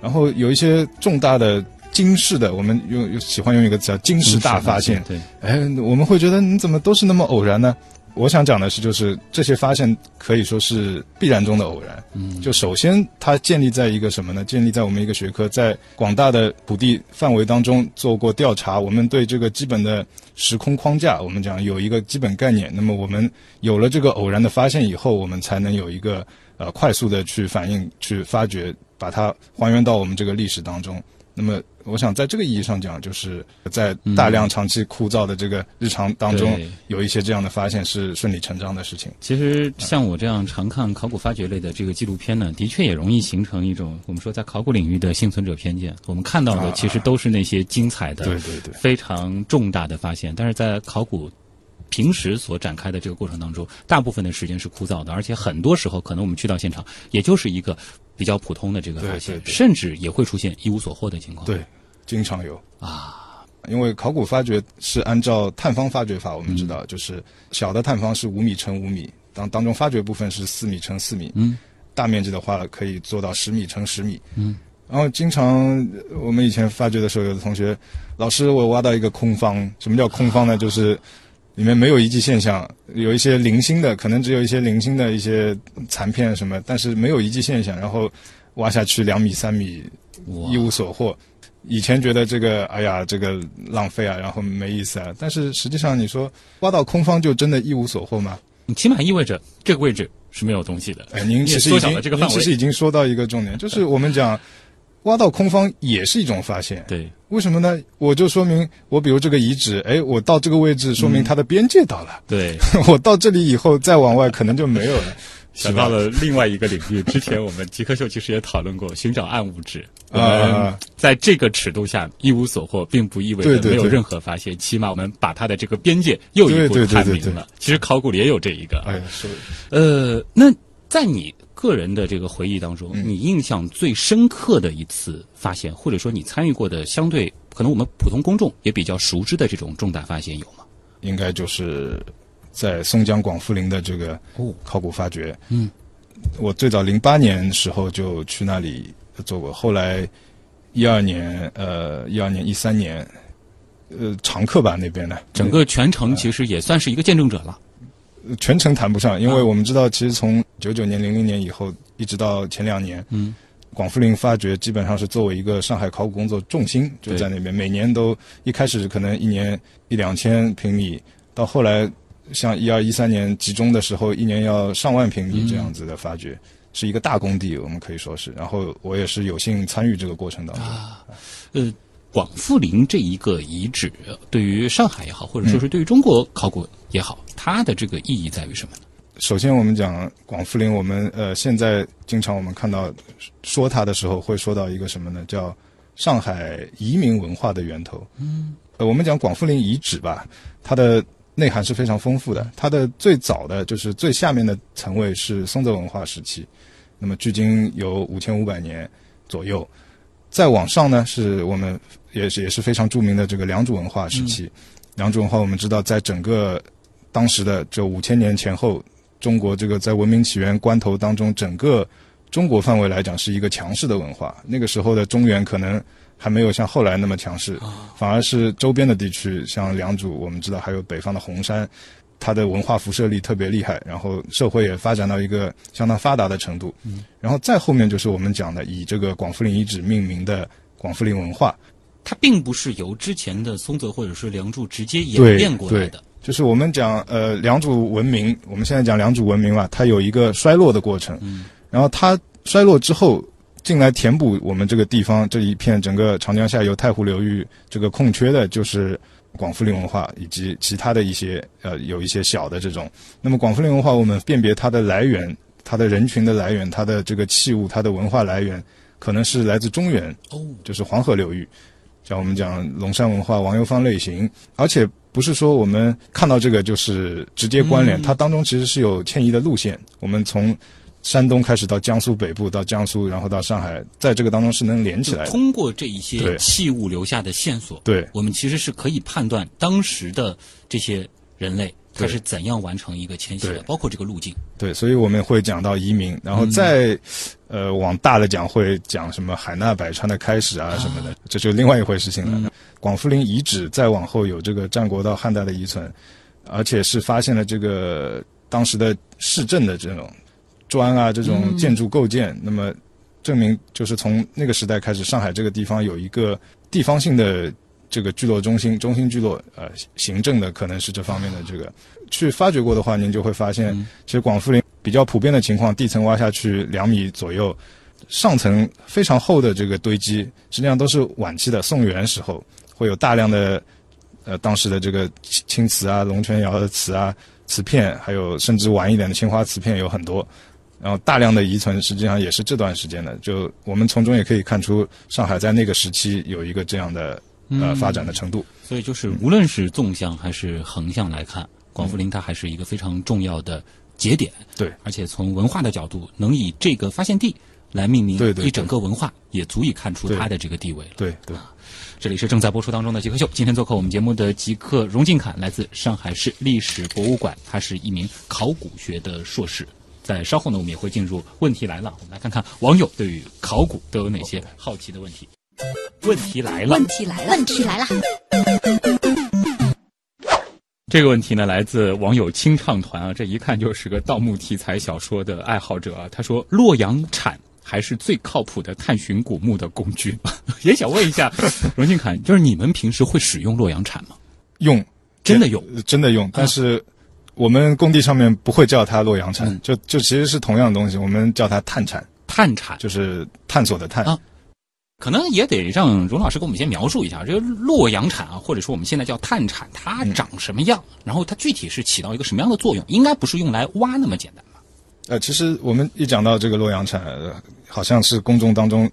A: 然后有一些重大的。惊世的，我们用喜欢用一个词叫“惊世大发现”。
B: 对，
A: 哎，我们会觉得你怎么都是那么偶然呢？我想讲的是，就是这些发现可以说是必然中的偶然。嗯，就首先它建立在一个什么呢？建立在我们一个学科在广大的土地范围当中做过调查，我们对这个基本的时空框架，我们讲有一个基本概念。那么我们有了这个偶然的发现以后，我们才能有一个呃快速的去反应、去发掘，把它还原到我们这个历史当中。那么。我想在这个意义上讲，就是在大量长期枯燥的这个日常当中，有一些这样的发现是顺理成章的事情。
B: 其实像我这样常看考古发掘类的这个纪录片呢，的确也容易形成一种我们说在考古领域的幸存者偏见。我们看到的其实都是那些精彩的、
A: 对对对，
B: 非常重大的发现，但是在考古平时所展开的这个过程当中，大部分的时间是枯燥的，而且很多时候可能我们去到现场，也就是一个。比较普通的这个发现，甚至也会出现一无所获的情况。
A: 对，经常有。
B: 啊，
A: 因为考古发掘是按照探方发掘法，我们知道，就是小的探方是五米乘五米，当当中发掘部分是四米乘四米，
B: 嗯，
A: 大面积的话可以做到十米乘十米，
B: 嗯，
A: 然后经常我们以前发掘的时候，有的同学，老师我挖到一个空方，什么叫空方呢？就是。里面没有遗迹现象，有一些零星的，可能只有一些零星的一些残片什么，但是没有遗迹现象。然后挖下去两米三米，一无所获。以前觉得这个，哎呀，这个浪费啊，然后没意思啊。但是实际上，你说挖到空方就真的一无所获吗？
B: 你起码意味着这个位置是没有东西的。
A: 哎，您其实已经其实已经说到一个重点，就是我们讲。挖到空方也是一种发现，
B: 对，
A: 为什么呢？我就说明我比如这个遗址，哎，我到这个位置，说明它的边界到了。
B: 对，
A: 我到这里以后再往外可能就没有了。
B: 想到了另外一个领域，之前我们极客秀其实也讨论过寻找暗物质。
A: 啊，
B: 在这个尺度下一无所获，并不意味着没有任何发现。起码我们把它的这个边界又一步探明了。其实考古里也有这一个。
A: 哎，是。
B: 呃，那在你。个人的这个回忆当中，你印象最深刻的一次发现，或者说你参与过的相对可能我们普通公众也比较熟知的这种重大发现有吗？
A: 应该就是在松江广富林的这个考古发掘。
B: 嗯，
A: 我最早零八年时候就去那里做过，后来一二年，呃，一二年、一三年，呃，常客吧那边的，
B: 整个全程其实也算是一个见证者了。
A: 全程谈不上，因为我们知道，其实从九九年、零零年以后，一直到前两年，
B: 嗯，
A: 广富林发掘基本上是作为一个上海考古工作重心，就在那边，每年都一开始可能一年一两千平米，到后来像一二一三年集中的时候，一年要上万平米这样子的发掘，是一个大工地，我们可以说是。然后我也是有幸参与这个过程当中。
B: 呃，广富林这一个遗址，对于上海也好，或者说是对于中国考古也好，它的这个意义在于什么呢？
A: 首先，我们讲广富林，我们呃现在经常我们看到说它的时候，会说到一个什么呢？叫上海移民文化的源头。嗯，呃，我们讲广富林遗址吧，它的内涵是非常丰富的。它的最早的就是最下面的层位是松泽文化时期，那么距今有五千五百年左右。再往上呢，是我们也是也是非常著名的这个良渚文化时期。良渚文化我们知道，在整个当时的这五千年前后。中国这个在文明起源关头当中，整个中国范围来讲是一个强势的文化。那个时候的中原可能还没有像后来那么强势，反而是周边的地区，像良渚，我们知道还有北方的红山，它的文化辐射力特别厉害，然后社会也发展到一个相当发达的程度。嗯然后再后面就是我们讲的以这个广富林遗址命名的广富林文化，
B: 它并不是由之前的松泽或者是梁祝直接演变过来的。
A: 就是我们讲呃良渚文明，我们现在讲良渚文明吧，它有一个衰落的过程，
B: 嗯，
A: 然后它衰落之后进来填补我们这个地方这一片整个长江下游太湖流域这个空缺的，就是广富林文化以及其他的一些呃有一些小的这种。那么广富林文化，我们辨别它的来源，它的人群的来源，它的这个器物，它的文化来源，可能是来自中原，
B: 哦，
A: 就是黄河流域，像我们讲龙山文化、王游坊类型，而且。不是说我们看到这个就是直接关联，它当中其实是有迁移的路线。我们从山东开始到江苏北部，到江苏，然后到上海，在这个当中是能连起来的。
B: 通过这一些器物留下的线索，
A: 对，
B: 我们其实是可以判断当时的这些人类它是怎样完成一个迁徙的，包括这个路径。
A: 对，所以我们会讲到移民，然后再呃往大的讲，会讲什么海纳百川的开始啊什么的，这就另外一回事情了。广富林遗址再往后有这个战国到汉代的遗存，而且是发现了这个当时的市政的这种砖啊这种建筑构件，那么证明就是从那个时代开始，上海这个地方有一个地方性的这个聚落中心，中心聚落，呃，行政的可能是这方面的这个去发掘过的话，您就会发现，其实广富林比较普遍的情况，地层挖下去两米左右，上层非常厚的这个堆积，实际上都是晚期的宋元时候。会有大量的，呃，当时的这个青瓷啊、龙泉窑的瓷啊、瓷片，还有甚至晚一点的青花瓷片有很多，然后大量的遗存，实际上也是这段时间的。就我们从中也可以看出，上海在那个时期有一个这样的呃发展的程度。
B: 所以，就是无论是纵向还是横向来看，广富林它还是一个非常重要的节点。
A: 对，
B: 而且从文化的角度，能以这个发现地来命名一整个文化，也足以看出它的这个地位了。
A: 对对。
B: 这里是正在播出当中的《极客秀》，今天做客我们节目的极客荣进侃来自上海市历史博物馆，他是一名考古学的硕士。在稍后呢，我们也会进入问题来了，我们来看看网友对于考古都有哪些好奇的问题。问题来了，
D: 问题来了，问题来了。
B: 这个问题呢，来自网友清唱团啊，这一看就是个盗墓题材小说的爱好者啊。他说：“洛阳铲。”还是最靠谱的探寻古墓的工具，也想问一下 荣庆侃，就是你们平时会使用洛阳铲吗？
A: 用，
B: 真的用，
A: 真的用。但是我们工地上面不会叫它洛阳铲，就就其实是同样的东西，我们叫它探铲。
B: 探铲
A: 就是探索的探
B: 啊。可能也得让荣老师给我们先描述一下这个洛阳铲啊，或者说我们现在叫探铲，它长什么样？然后它具体是起到一个什么样的作用？应该不是用来挖那么简单吧。
A: 呃，其实我们一讲到这个洛阳铲，好像是公众当中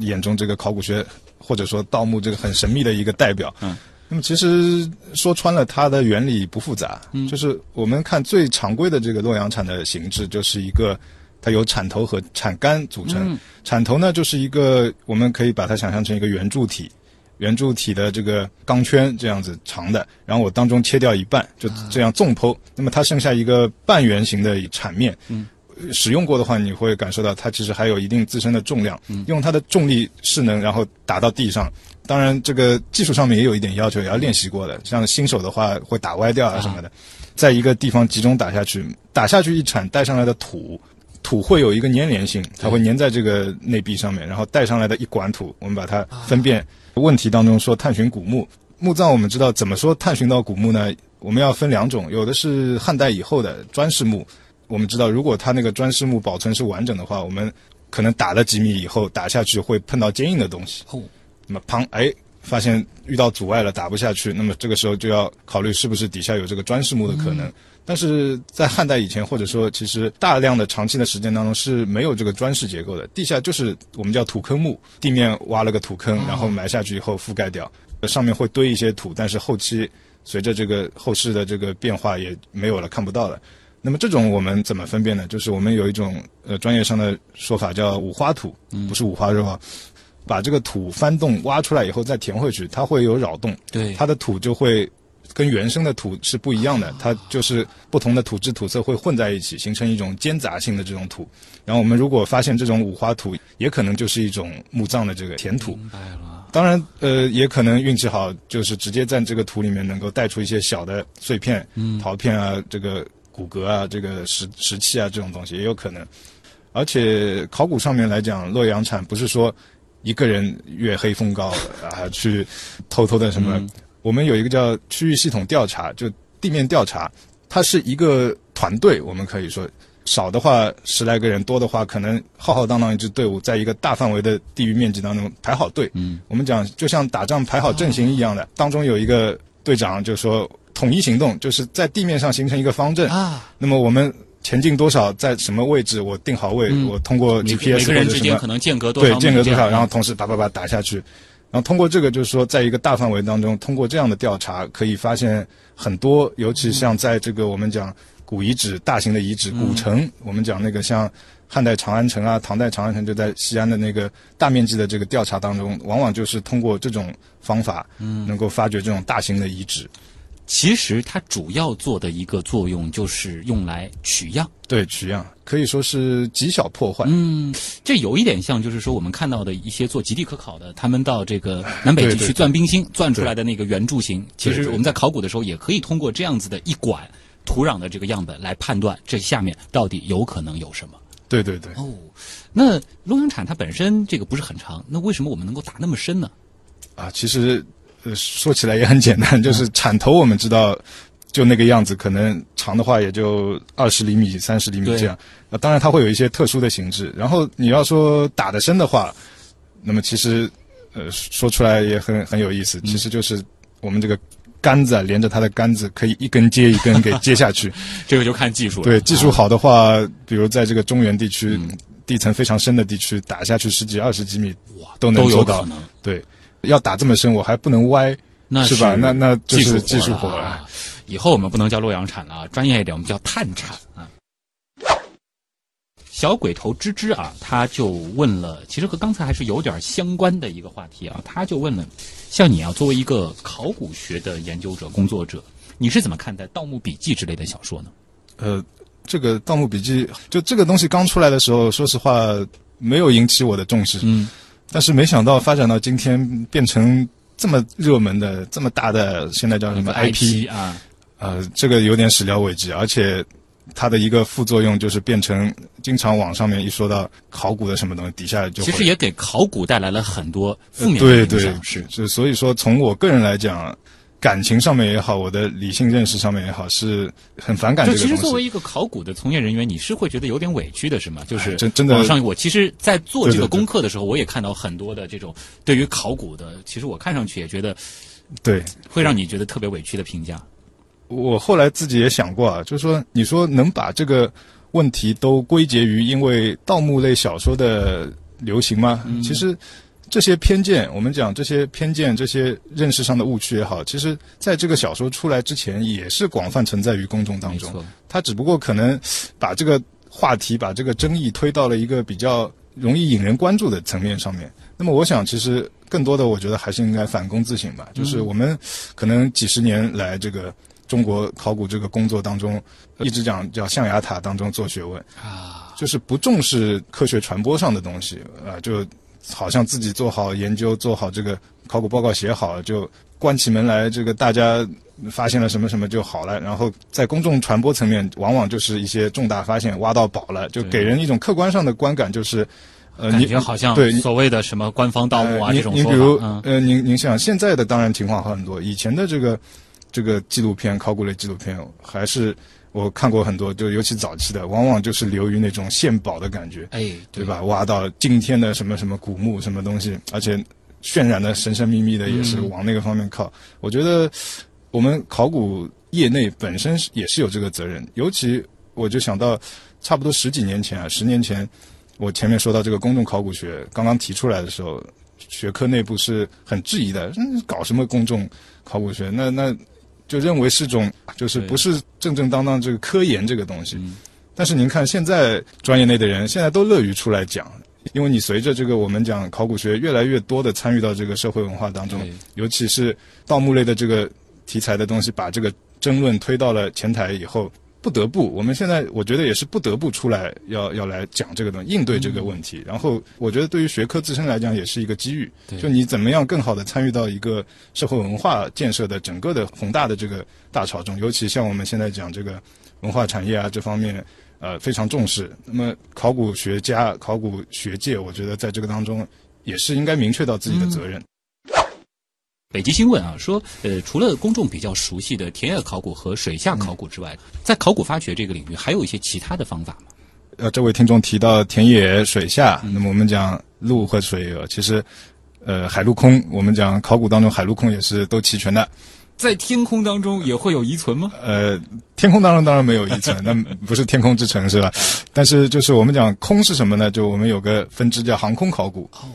A: 眼中这个考古学或者说盗墓这个很神秘的一个代表。
B: 嗯，
A: 那么其实说穿了，它的原理不复杂，就是我们看最常规的这个洛阳铲的形制，就是一个它由铲头和铲杆组成。铲头呢，就是一个我们可以把它想象成一个圆柱体，圆柱体的这个钢圈这样子长的，然后我当中切掉一半，就这样纵剖，那么它剩下一个半圆形的铲面。
B: 嗯。
A: 使用过的话，你会感受到它其实还有一定自身的重量。用它的重力势能，然后打到地上，当然，这个技术上面也有一点要求，也要练习过的。像新手的话，会打歪掉啊什么的。在一个地方集中打下去，打下去一铲带上来的土，土会有一个粘连性，它会粘在这个内壁上面，然后带上来的一管土，我们把它分辨。问题当中说探寻古墓，墓葬我们知道怎么说探寻到古墓呢？我们要分两种，有的是汉代以后的砖室墓，我们知道如果它那个砖室墓保存是完整的话，我们可能打了几米以后打下去会碰到坚硬的东西，那么砰哎。发现遇到阻碍了，打不下去，那么这个时候就要考虑是不是底下有这个砖室墓的可能。但是在汉代以前，或者说其实大量的长期的时间当中是没有这个砖石结构的，地下就是我们叫土坑墓，地面挖了个土坑，然后埋下去以后覆盖掉，上面会堆一些土，但是后期随着这个后世的这个变化也没有了，看不到了。那么这种我们怎么分辨呢？就是我们有一种呃专业上的说法叫五花土，不是五花肉啊。把这个土翻动挖出来以后再填回去，它会有扰动，
B: 对，
A: 它的土就会跟原生的土是不一样的，它就是不同的土质土色会混在一起，形成一种间杂性的这种土。然后我们如果发现这种五花土，也可能就是一种墓葬的这个填土。
B: 明白了。
A: 当然，呃，也可能运气好，就是直接在这个土里面能够带出一些小的碎片、陶片啊，这个骨骼啊，这个石石器啊这种东西也有可能。而且考古上面来讲，洛阳铲不是说。一个人月黑风高啊，去偷偷的什么？我们有一个叫区域系统调查，就地面调查，它是一个团队。我们可以说，少的话十来个人，多的话可能浩浩荡荡一支队伍，在一个大范围的地域面积当中排好队。嗯，我们讲就像打仗排好阵型一样的，当中有一个队长，就说统一行动，就是在地面上形成一个方阵啊。那么我们。前进多少，在什么位置，我定好位，我通过 GPS
B: 或者什么，可能间隔多
A: 少，对，间隔多少，然后同时叭叭叭打下去，然后通过这个，就是说，在一个大范围当中，通过这样的调查，可以发现很多，尤其像在这个我们讲古遗址、大型的遗址、古城，我们讲那个像汉代长安城啊、唐代长安城就在西安的那个大面积的这个调查当中，往往就是通过这种方法，嗯，能够发掘这种大型的遗址。
B: 其实它主要做的一个作用就是用来取样，
A: 对，取样可以说是极小破坏。
B: 嗯，这有一点像，就是说我们看到的一些做极地科考的，他们到这个南北极去钻冰芯，钻出来的那个圆柱形。其实我们在考古的时候，也可以通过这样子的一管土壤的这个样本来判断这下面到底有可能有什么。
A: 对对对。
B: 哦，那洛阳铲它本身这个不是很长，那为什么我们能够打那么深呢？
A: 啊，其实。呃，说起来也很简单，就是铲头我们知道，就那个样子，可能长的话也就二十厘米、三十厘米这样。那当然它会有一些特殊的形制。然后你要说打得深的话，那么其实，呃，说出来也很很有意思。其实就是我们这个杆子啊，连着它的杆子，可以一根接一根给接下去。
B: 这个就看技术了。
A: 对，技术好的话，比如在这个中原地区，地层非常深的地区，打下去十几、二十几米，哇，都能做到。对。要打这么深，我还不能歪，那
B: 是
A: 吧？那那就是
B: 技
A: 术活
B: 了。以后我们不能叫洛阳铲了啊，专业一点，我们叫探铲啊。小鬼头芝芝啊，他就问了，其实和刚才还是有点相关的一个话题啊。他就问了，像你啊，作为一个考古学的研究者、工作者，你是怎么看待《盗墓笔记》之类的小说呢？
A: 呃，这个《盗墓笔记》就这个东西刚出来的时候，说实话没有引起我的重视。嗯。但是没想到发展到今天变成这么热门的这么大的现在叫什么
B: IP 啊？
A: 呃，这个有点始料未及，而且它的一个副作用就是变成经常网上面一说到考古的什么东西，底下就
B: 其实也给考古带来了很多负面
A: 的影响。是，是，所以说从我个人来讲。感情上面也好，我的理性认识上面也好，是很反感这个。
B: 其实作为一个考古的从业人员，你是会觉得有点委屈的，是吗？就是
A: 真真的。
B: 网上我其实，在做这个功课的时候，我也看到很多的这种对于考古的，其实我看上去也觉得，
A: 对，
B: 会让你觉得特别委屈的评价。
A: 我后来自己也想过啊，就是说，你说能把这个问题都归结于因为盗墓类小说的流行吗？其实。这些偏见，我们讲这些偏见、这些认识上的误区也好，其实在这个小说出来之前，也是广泛存在于公众当中。他只不过可能把这个话题、把这个争议推到了一个比较容易引人关注的层面上面。那么，我想，其实更多的，我觉得还是应该反躬自省吧。就是我们可能几十年来这个中国考古这个工作当中，一直讲叫象牙塔当中做学问啊，就是不重视科学传播上的东西啊，就。好像自己做好研究，做好这个考古报告写好，就关起门来，这个大家发现了什么什么就好了。然后在公众传播层面，往往就是一些重大发现，挖到宝了，就给人一种客观上的观感，就是。呃，
B: 觉好像
A: 对
B: 所谓的什么官方盗墓啊、
A: 呃
B: 这种说
A: 您您比如，
B: 嗯，
A: 呃，您您想现在的当然情况好很多，以前的这个这个纪录片、考古类纪录片，还是我看过很多，就尤其早期的，往往就是流于那种献宝的感觉，
B: 哎，
A: 对吧？挖到今天的什么什么古墓什么东西，而且渲染的神神秘秘的，也是
B: 嗯
A: 往那个方面靠。我觉得我们考古业内本身是也是有这个责任，尤其我就想到差不多十几年前啊，十年前。我前面说到这个公众考古学刚刚提出来的时候，学科内部是很质疑的，嗯搞什么公众考古学？那那就认为是种就是不是正正当当这个科研这个东西。
B: 嗯
A: 但是您看现在专业内的人现在都乐于出来讲，因为你随着这个我们讲考古学越来越多的参与到这个社会文化当中，尤其是盗墓类的这个题材的东西，把这个争论推到了前台以后。不得不，我们现在我觉得也是不得不出来要要来讲这个东西，应对这个问题。然后我觉得对于学科自身来讲也是一个机遇，就你怎么样更好的参与到一个社会文化建设的整个的宏大的这个大潮中，尤其像我们现在讲这个文化产业啊这方面，呃非常重视。那么考古学家、考古学界，我觉得在这个当中也是应该明确到自己的责任。
B: 北极星问啊，说呃，除了公众比较熟悉的田野考古和水下考古之外，在考古发掘这个领域，还有一些其他的方法吗？
A: 呃，这位听众提到田野、水下，那么我们讲陆和水呃，其实呃海陆空，我们讲考古当中海陆空也是都齐全的。
B: 在天空当中也会有遗存吗？
A: 呃，天空当中当然没有遗存，那不是天空之城是吧？但是就是我们讲空是什么呢？就我们有个分支叫航空考古。
B: 哦，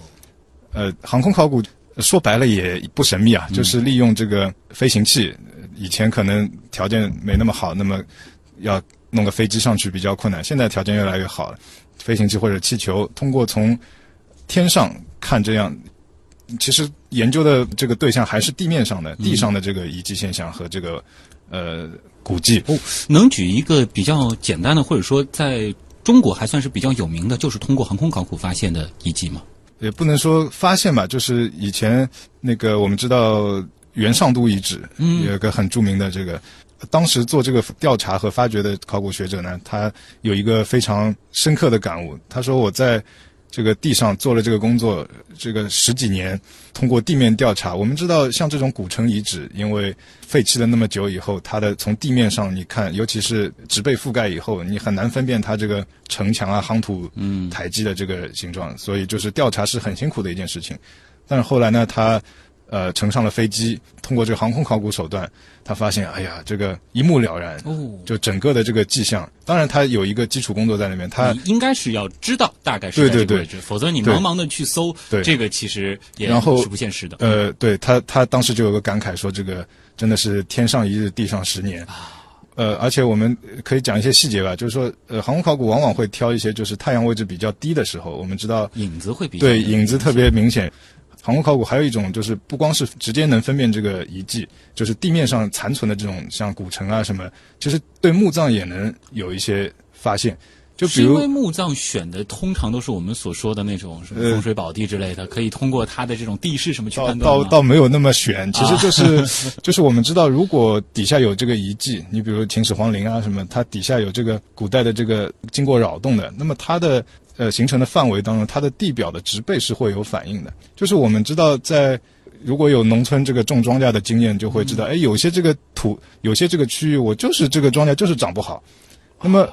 A: 呃，航空考古说白了也不神秘啊，就是利用这个飞行器。呃以前可能条件没那么好，那么要弄个飞机上去比较困难。现在条件越来越好了，飞行器或者气球通过从天上看这样，其实研究的这个对象还是地面上的、地上的这个遗迹现象和这个呃古迹。
B: 哦能举一个比较简单的，或者说在中国还算是比较有名的，就是通过航空考古发现的遗迹吗？
A: 也不能说发现吧，就是以前那个我们知道元上都遗址，
B: 嗯。
A: 有一个很著名的这个，当时做这个调查和发掘的考古学者呢，他有一个非常深刻的感悟，他说我在这个地上做了这个工作，这个十几年，通过地面调查，我们知道像这种古城遗址，因为废弃了那么久以后，它的从地面上你看，尤其是植被覆盖以后，你很难分辨它这个城墙啊、夯土、
B: 嗯
A: 台基的这个形状，所以就是调查是很辛苦的一件事情。但是后来呢，他呃乘上了飞机，通过这个航空考古手段，他发现，哎呀，这个一目了然，
B: 哦，
A: 就整个的这个迹象。当然，他有一个基础工作在里面，他
B: 你应该是要知道大概是在
A: 对对对
B: 这个位置，否则你茫茫的去搜，
A: 对
B: 这个其实也是不现实的。
A: 呃，对他，他当时就有个感慨说，这个真的是天上一日，地上十年。呃，而且我们可以讲一些细节吧，就是说，呃，航空考古往往会挑一些就是太阳位置比较低的时候，我们知道
B: 影子会比较
A: 对，影子特别明显。航空考古还有一种就是不光是直接能分辨这个遗迹，就是地面上残存的这种像古城啊什么，其实对墓葬也能有一些发现。就比
B: 是因为
A: 如
B: 墓葬选的通常都是我们所说的那种什么
A: 呃
B: 风水宝地之类的，可以通过它的这种地势什么去判断
A: 倒倒没有那么选，其实就是、就是我们知道，如果底下有这个遗迹，你比如秦始皇陵啊什么，它底下有这个古代的这个经过扰动的，那么它的呃形成的范围当中，它的地表的植被是会有反应的。就是我们知道在。如果有农村这个种庄稼的经验，就会知道，哎，有些这个土，有些这个区域，我就是这个庄稼就是长不好。那么，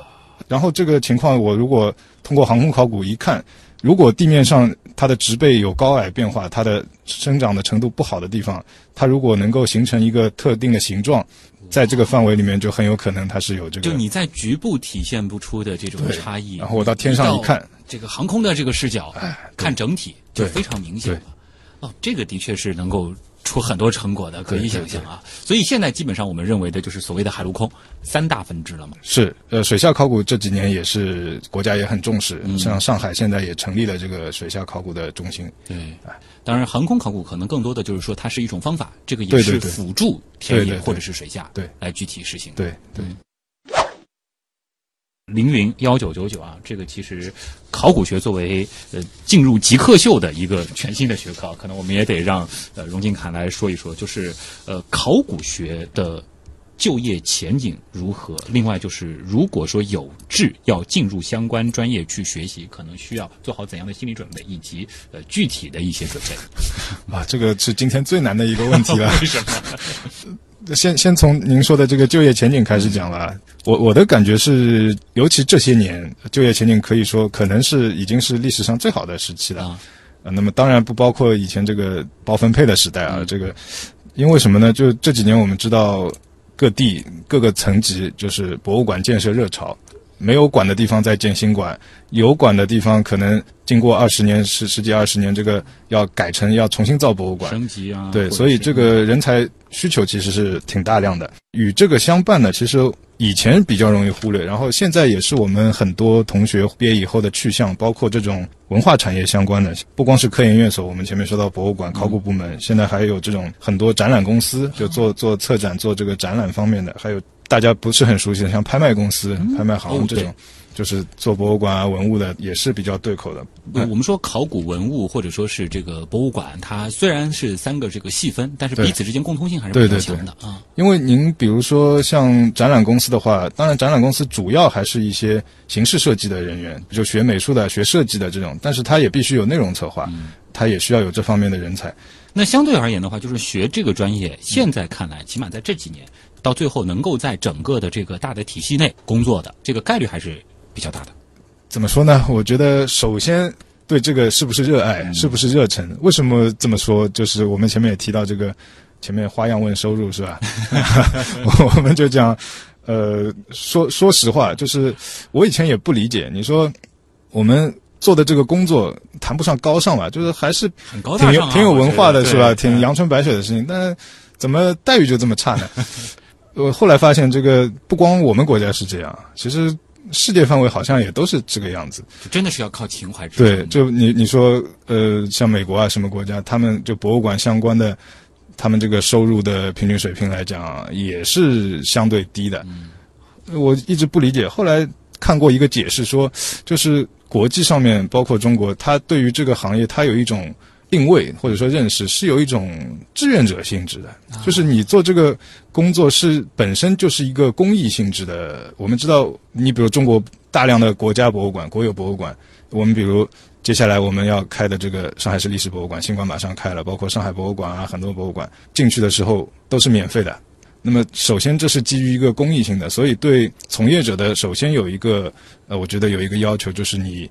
A: 然后这个情况，我如果通过航空考古一看，如果地面上它的植被有高矮变化，它的生长的程度不好的地方，它如果能够形成一个特定的形状，在这个范围里面就很有可能它是有这个。
B: 就你在局部体现不出的这种差异，
A: 然后我到天上一看，哎
B: 这个航空的这个视角看整体就非常明显了。哦，这个的确是能够出很多成果的，可以想象啊。所以现在基本上我们认为的就是所谓的海陆空三大分支了嘛。
A: 是呃，水下考古这几年也是国家也很重视，
B: 嗯
A: 像上海现在也成立了这个水下考古的中心。
B: 对，当然航空考古可能更多的就是说它是一种方法，这个也是辅助田野或者是水下
A: 对
B: 来具体实行。
A: 对对。
B: 凌云幺九九九啊，这个其实考古学作为呃进入极客秀的一个全新的学科，可能我们也得让呃荣金侃来说一说，就是呃考古学的就业前景如何？另外就是如果说有志要进入相关专业去学习，可能需要做好怎样的心理准备，以及呃具体的一些准备。
A: 啊，这个是今天最难的一个问题了。
B: 为什么？
A: 先先从您说的这个就业前景开始讲吧。我我的感觉是，尤其这些年就业前景可以说可能是已经是历史上最好的时期了。
B: 啊
A: 呃，那么当然不包括以前这个包分配的时代啊。这个因为什么呢？就这几年我们知道各地各个层级就是博物馆建设热潮，没有馆的地方在建新馆，有馆的地方可能经过二十年十十几二十年，这个要改成要重新造博物馆。
B: 升级啊？
A: 对，所以这个人才需求其实是挺大量的。与这个相伴呢，其实以前比较容易忽略，然后现在也是我们很多同学毕业以后的去向，包括这种文化产业相关的，不光是科研院所，我们前面说到博物馆、考古部门，现在还有这种很多展览公司，就做做策展、做这个展览方面的，还有大家不是很熟悉的，像拍卖公司、拍卖行这种。就是做博物馆啊、文物的，也是比较对口的。
B: 呃我们说考古文物或者说是这个博物馆，它虽然是三个这个细分，但是彼此之间共通性还是比较强的啊。
A: 因为您比如说像展览公司的话，当然展览公司主要还是一些形式设计的人员，就学美术的、学设计的这种，但是它也必须有内容策划，它也需要有这方面的人才。
B: 那相对而言的话，就是学这个专业，现在看来，起码在这几年，到最后能够在整个的这个大的体系内工作的这个概率还是比较大的。
A: 怎么说呢？我觉得首先对这个是不是热爱，是不是热忱？为什么这么说？就是我们前面也提到这个，前面花样问收入是吧？我们就讲，呃，说说实话，就是我以前也不理解，你说我们做的这个工作谈不上高尚吧，就是还是
B: 很高大上啊
A: 挺有挺有文化的是吧？挺阳春白雪的事情，但怎么待遇就这么差呢？我后来发现，这个不光我们国家是这样，其实世界范围好像也都是这个样子。
B: 真的是要靠情怀
A: 对，就你你说，呃，像美国啊什么国家，他们就博物馆相关的，他们这个收入的平均水平来讲，也是相对低的。我一直不理解，后来看过一个解释说，就是国际上面包括中国，它对于这个行业，它有一种定位或者说认识，是有一种志愿者性质的，就是你做这个工作是本身就是一个公益性质的。我们知道，你比如中国大量的国家博物馆、国有博物馆，我们比如接下来我们要开的这个上海市历史博物馆，新馆马上开了，包括上海博物馆啊，很多博物馆进去的时候都是免费的。那么，首先这是基于一个公益性的，所以对从业者的首先有一个呃，我觉得有一个要求，就是你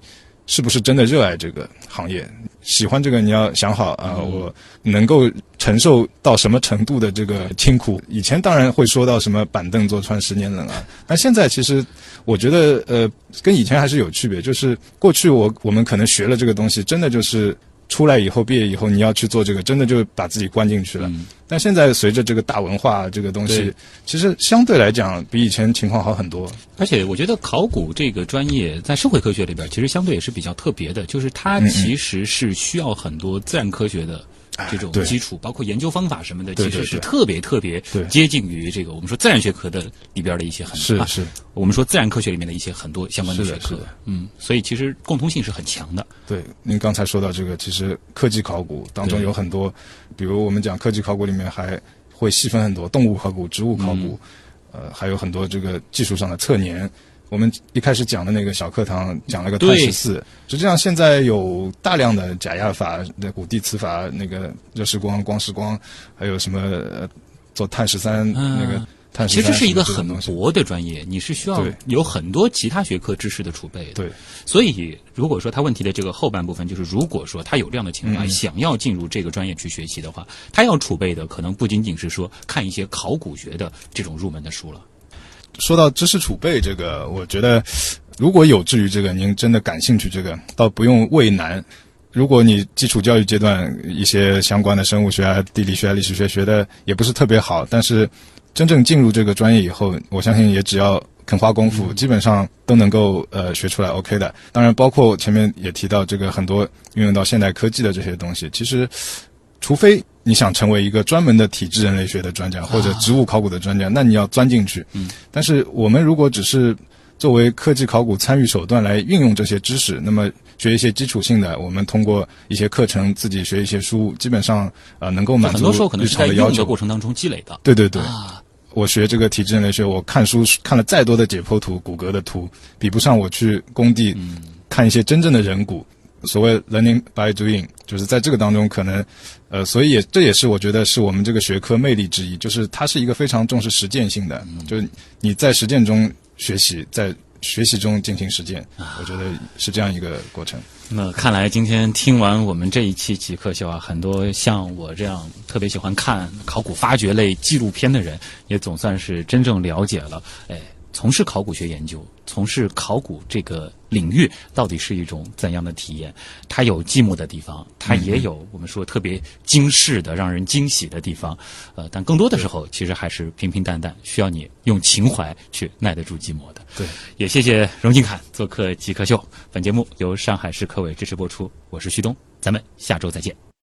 A: 是不是真的热爱这个行业，喜欢这个，你要想好啊、我能够承受到什么程度的这个辛苦。以前当然会说到什么板凳坐穿十年冷啊，但现在其实我觉得呃，跟以前还是有区别，就是过去我我们可能学了这个东西，真的就是。出来以后，毕业以后，你要去做这个，真的就把自己关进去了。但现在随着这个大文化这个东西，其实相对来讲比以前情况好很多。
B: 而且我觉得考古这个专业在社会科学里边，其实相对也是比较特别的，就是它
A: 嗯
B: 其实是需要很多自然科学的。这种基础，包括研究方法什么的，其实是特别特别接近于这个我们说自然学科的里边的一些很啊
A: 是。是，
B: 我们说自然科学里面的一些很多相关的学科嗯，所以其实共通性是很强的。
A: 对，您刚才说到这个，其实科技考古当中有很多，比如我们讲科技考古里面还会细分很多动物考古、植物考古，呃，还有很多这个技术上的测年。我们一开始讲的那个小课堂讲了个碳十四，实际上现在有大量的假压法、那古地磁法、那个热时光、光时光，还有什么、呃、做碳十三、
B: 嗯
A: 那个碳十
B: 其实是一个很
A: 什么这种东西。
B: 博的专业，你是需要有很多其他学科知识的储备的。
A: 对，
B: 所以如果说他问题的这个后半部分，就是如果说他有这样的情
A: 嗯，
B: 想要进入这个专业去学习的话，他要储备的可能不仅仅是说看一些考古学的这种入门的书了。
A: 说到知识储备这个，我觉得如果有志于这个，您真的感兴趣这个，倒不用畏难。如果你基础教育阶段一些相关的生物学啊、地理学啊、历史学学的也不是特别好，但是真正进入这个专业以后，我相信也只要肯花功夫，基本上都能够呃学出来 OK 的。当然，包括前面也提到这个很多运用到现代科技的这些东西，其实除非你想成为一个专门的体质人类学的专家或者植物考古的专家，那你要钻进去。嗯，但是我们如果只是作为科技考古参与手段来运用这些知识。那么学一些基础性的，我们通过一些课程自己学一些书，基本上呃能够满足
B: 很多时候可能
A: 日
B: 是在
A: 要求。
B: 过程当中积累的。
A: 对对对，
B: 啊，
A: 我学这个体质人类学，我看书看了再多的解剖图、骨骼的图，比不上我去工地
B: 嗯
A: 看一些真正的人骨。所谓 learning by doing，就是在这个当中可能，呃，所以也这也是我觉得是我们这个学科魅力之一，就是它是一个非常重视实践性的，就是你在实践中学习，在学习中进行实践，我觉得是这样一个过程。
B: 那看来今天听完我们这一期极客秀啊，很多像我这样特别喜欢看考古发掘类纪录片的人，也总算是真正了解了，哎，从事考古学研究，从事考古这个领域到底是一种怎样的体验？它有寂寞的地方，它也有我们说特别惊世的、让人惊喜的地方，呃，但更多的时候其实还是平平淡淡，需要你用情怀去耐得住寂寞的。
A: 对，
B: 也谢谢荣金侃做客极客秀。本节目由上海市科委支持播出，我是旭东，咱们下周再见。